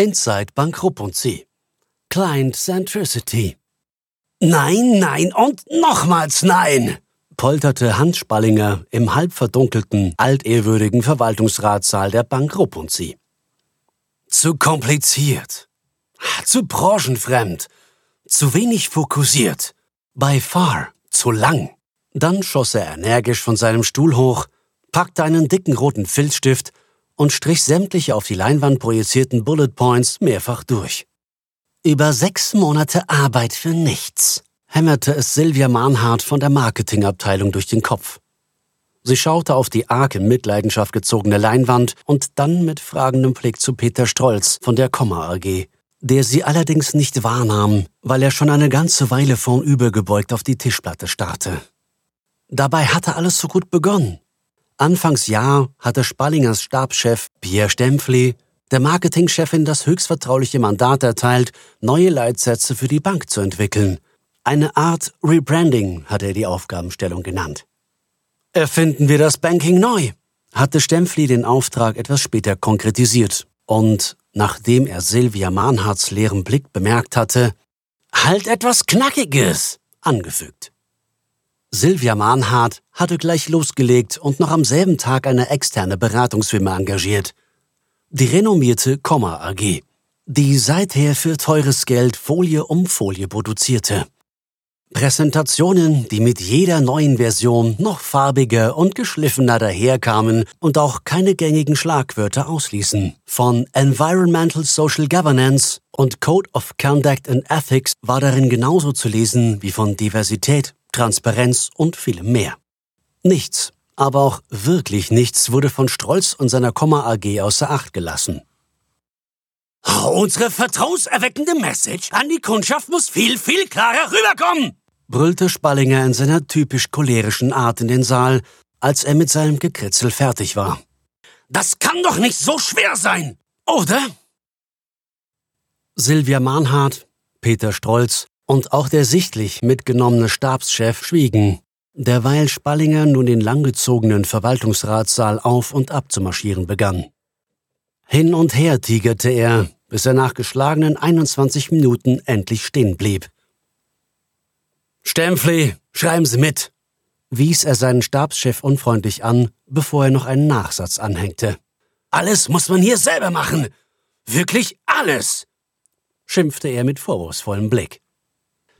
Inside Bank Rupp und Sie. Client Centricity. Nein, nein und nochmals nein! polterte Hans Spallinger im halb verdunkelten, altehrwürdigen Verwaltungsratssaal der Bank Rupp und Sie. Zu kompliziert. Zu branchenfremd. Zu wenig fokussiert. By far zu lang. Dann schoss er energisch von seinem Stuhl hoch, packte einen dicken roten Filzstift und strich sämtliche auf die Leinwand projizierten Bullet Points mehrfach durch. Über sechs Monate Arbeit für nichts, hämmerte es Sylvia Mahnhardt von der Marketingabteilung durch den Kopf. Sie schaute auf die arg in Mitleidenschaft gezogene Leinwand und dann mit fragendem Blick zu Peter Strolz von der Komma AG, der sie allerdings nicht wahrnahm, weil er schon eine ganze Weile vornübergebeugt auf die Tischplatte starrte. Dabei hatte alles so gut begonnen. Anfangs Jahr hatte Spallingers Stabschef Pierre Stempfli der Marketingchefin das höchstvertrauliche Mandat erteilt, neue Leitsätze für die Bank zu entwickeln. Eine Art Rebranding hatte er die Aufgabenstellung genannt. Erfinden wir das Banking neu, hatte Stempfli den Auftrag etwas später konkretisiert und, nachdem er Silvia Mahnhardts leeren Blick bemerkt hatte, halt etwas Knackiges angefügt. Silvia Mahnhardt hatte gleich losgelegt und noch am selben Tag eine externe Beratungsfirma engagiert. Die renommierte Komma AG, die seither für teures Geld Folie um Folie produzierte. Präsentationen, die mit jeder neuen Version noch farbiger und geschliffener daherkamen und auch keine gängigen Schlagwörter ausließen. Von Environmental Social Governance und Code of Conduct and Ethics war darin genauso zu lesen wie von Diversität, Transparenz und vielem mehr. Nichts, aber auch wirklich nichts wurde von Strolz und seiner Komma AG außer Acht gelassen. Unsere vertrauenserweckende Message an die Kundschaft muss viel, viel klarer rüberkommen! brüllte Spallinger in seiner typisch cholerischen Art in den Saal, als er mit seinem Gekritzel fertig war. Das kann doch nicht so schwer sein, oder? Silvia Mahnhardt, Peter Strolz und auch der sichtlich mitgenommene Stabschef schwiegen, derweil Spallinger nun den langgezogenen Verwaltungsratssaal auf und ab zu marschieren begann. Hin und her tigerte er, bis er nach geschlagenen 21 Minuten endlich stehen blieb. Stempfli, schreiben Sie mit, wies er seinen Stabschef unfreundlich an, bevor er noch einen Nachsatz anhängte. Alles muss man hier selber machen. Wirklich alles, schimpfte er mit vorwurfsvollem Blick.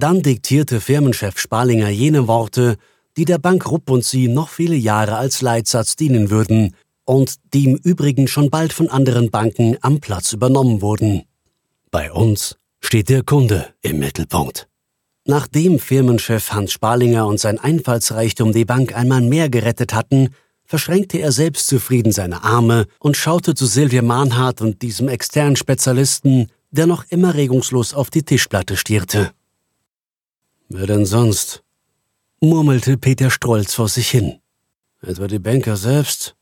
Dann diktierte Firmenchef Spalinger jene Worte, die der Bank Rupp und sie noch viele Jahre als Leitsatz dienen würden und die im Übrigen schon bald von anderen Banken am Platz übernommen wurden. Bei uns steht der Kunde im Mittelpunkt. Nachdem Firmenchef Hans Spalinger und sein Einfallsreichtum die Bank einmal mehr gerettet hatten, verschränkte er selbstzufrieden seine Arme und schaute zu Silvia Mahnhardt und diesem externen Spezialisten, der noch immer regungslos auf die Tischplatte stierte. Wer denn sonst? murmelte Peter Strolz vor sich hin. Etwa die Banker selbst?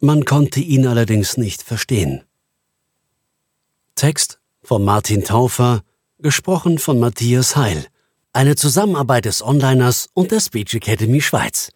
Man konnte ihn allerdings nicht verstehen. Text von Martin Taufer, gesprochen von Matthias Heil. Eine Zusammenarbeit des Onliners und der Speech Academy Schweiz.